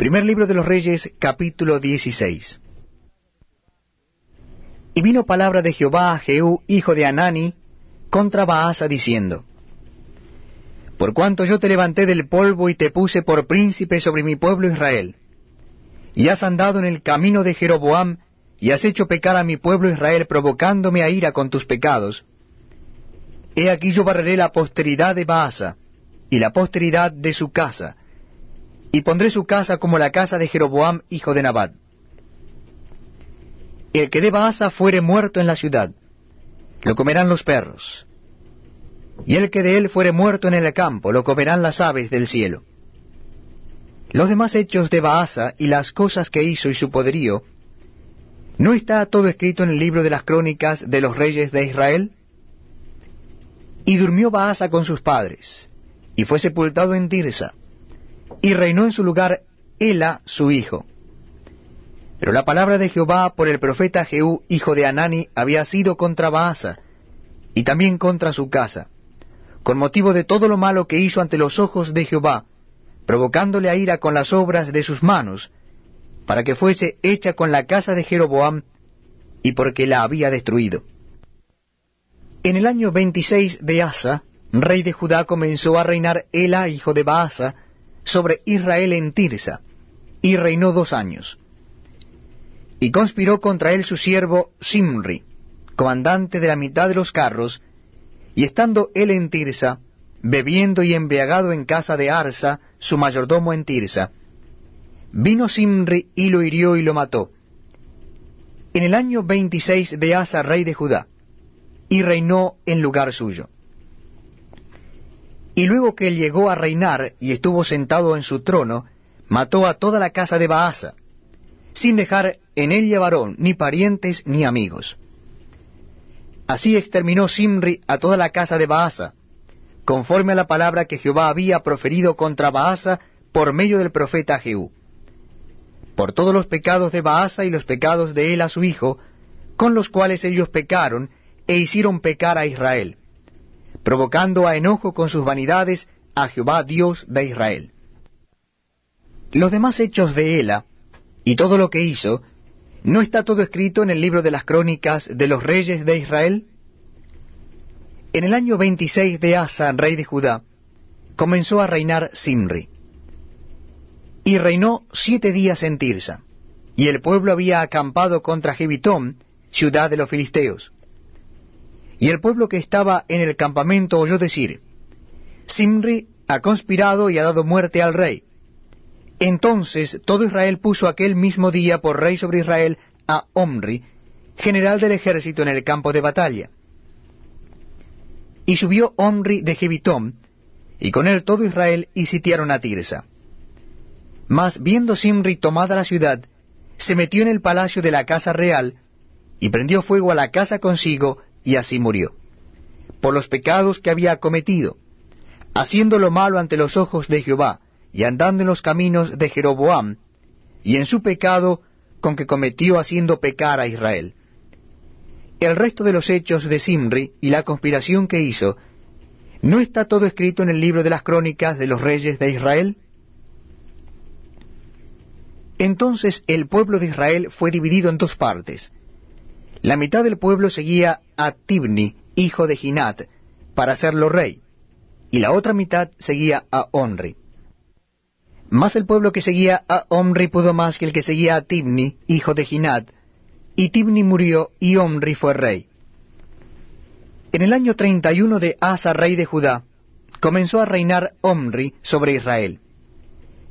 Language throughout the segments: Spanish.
Primer libro de los Reyes, capítulo 16. Y vino palabra de Jehová a Jehú, hijo de Anani, contra Baasa, diciendo, Por cuanto yo te levanté del polvo y te puse por príncipe sobre mi pueblo Israel, y has andado en el camino de Jeroboam, y has hecho pecar a mi pueblo Israel, provocándome a ira con tus pecados, he aquí yo barreré la posteridad de Baasa, y la posteridad de su casa, y pondré su casa como la casa de Jeroboam, hijo de Nabat. El que de Baasa fuere muerto en la ciudad, lo comerán los perros, y el que de él fuere muerto en el campo, lo comerán las aves del cielo. Los demás hechos de Baasa y las cosas que hizo y su poderío, ¿no está todo escrito en el libro de las crónicas de los reyes de Israel? Y durmió Baasa con sus padres, y fue sepultado en Tirsa y reinó en su lugar Ela, su hijo. Pero la palabra de Jehová por el profeta Jehú, hijo de Anani, había sido contra Baasa, y también contra su casa, con motivo de todo lo malo que hizo ante los ojos de Jehová, provocándole a ira con las obras de sus manos, para que fuese hecha con la casa de Jeroboam, y porque la había destruido. En el año veintiséis de Asa, rey de Judá, comenzó a reinar Ela, hijo de Baasa, sobre Israel en Tirsa, y reinó dos años. Y conspiró contra él su siervo Simri, comandante de la mitad de los carros, y estando él en Tirsa, bebiendo y embriagado en casa de Arsa, su mayordomo en Tirsa, vino Simri y lo hirió y lo mató. En el año veintiséis de Asa, rey de Judá, y reinó en lugar suyo. Y luego que él llegó a reinar y estuvo sentado en su trono, mató a toda la casa de Baasa, sin dejar en ella varón, ni parientes, ni amigos. Así exterminó Simri a toda la casa de Baasa, conforme a la palabra que Jehová había proferido contra Baasa por medio del profeta Jehú. Por todos los pecados de Baasa y los pecados de él a su hijo, con los cuales ellos pecaron e hicieron pecar a Israel provocando a enojo con sus vanidades a Jehová Dios de Israel. Los demás hechos de Ela, y todo lo que hizo, ¿no está todo escrito en el libro de las crónicas de los reyes de Israel? En el año veintiséis de Asa, rey de Judá, comenzó a reinar Simri. Y reinó siete días en Tirsa, y el pueblo había acampado contra Jebitón, ciudad de los filisteos. Y el pueblo que estaba en el campamento oyó decir, Simri ha conspirado y ha dado muerte al rey. Entonces todo Israel puso aquel mismo día por rey sobre Israel a Omri, general del ejército en el campo de batalla. Y subió Omri de Jebitón, y con él todo Israel, y sitiaron a Tirsa. Mas viendo Simri tomada la ciudad, se metió en el palacio de la casa real, y prendió fuego a la casa consigo, y así murió, por los pecados que había cometido, haciendo lo malo ante los ojos de Jehová, y andando en los caminos de Jeroboam, y en su pecado con que cometió haciendo pecar a Israel. El resto de los hechos de Simri y la conspiración que hizo, ¿no está todo escrito en el libro de las crónicas de los reyes de Israel? Entonces el pueblo de Israel fue dividido en dos partes, la mitad del pueblo seguía a Tibni, hijo de Ginat, para hacerlo rey, y la otra mitad seguía a Onri. Mas el pueblo que seguía a Omri pudo más que el que seguía a Tibni, hijo de Ginat, y Tibni murió y Omri fue rey. En el año treinta y uno de Asa, rey de Judá, comenzó a reinar Omri sobre Israel.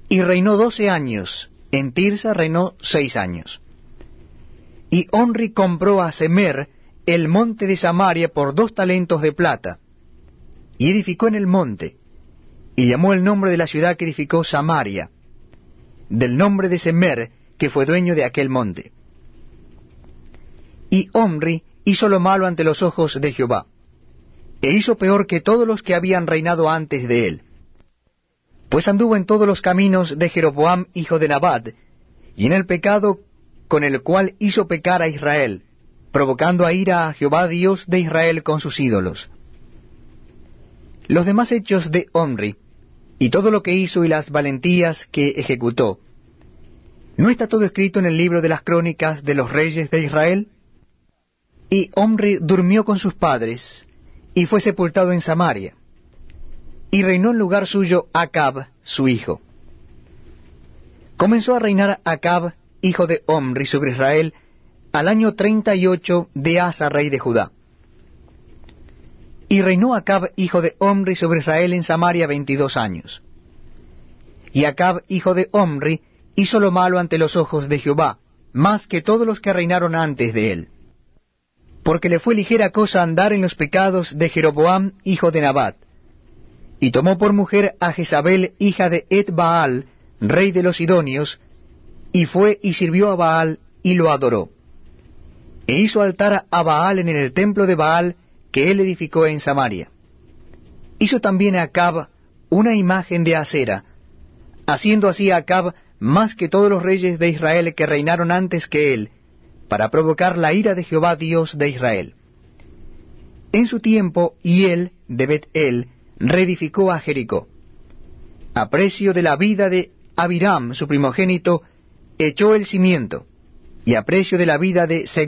Y reinó doce años, en Tirsa reinó seis años. Y Onri compró a Semer el monte de Samaria por dos talentos de plata, y edificó en el monte, y llamó el nombre de la ciudad que edificó Samaria, del nombre de Semer, que fue dueño de aquel monte. Y Omri hizo lo malo ante los ojos de Jehová, e hizo peor que todos los que habían reinado antes de él. Pues anduvo en todos los caminos de Jeroboam, hijo de Nabat, y en el pecado con el cual hizo pecar a Israel, provocando a ira a Jehová Dios de Israel con sus ídolos. Los demás hechos de Omri, y todo lo que hizo y las valentías que ejecutó, ¿No está todo escrito en el libro de las crónicas de los reyes de Israel? Y Omri durmió con sus padres, y fue sepultado en Samaria, y reinó en lugar suyo Acab, su hijo. Comenzó a reinar Acab, hijo de Omri, sobre Israel, al año treinta y ocho de Asa, rey de Judá. Y reinó Acab, hijo de Omri, sobre Israel en Samaria veintidós años. Y Acab, hijo de Omri, hizo lo malo ante los ojos de Jehová, más que todos los que reinaron antes de él. Porque le fue ligera cosa andar en los pecados de Jeroboam, hijo de Nabat. Y tomó por mujer a Jezabel, hija de Et Baal, rey de los Sidonios, y fue y sirvió a Baal y lo adoró. E hizo altar a Baal en el templo de Baal que él edificó en Samaria. Hizo también a Acab una imagen de acera, haciendo así a Acab más que todos los reyes de Israel que reinaron antes que él, para provocar la ira de Jehová Dios de Israel. En su tiempo, él, de Bet-El, reedificó a Jericó. A precio de la vida de Abiram, su primogénito, echó el cimiento, y a precio de la vida de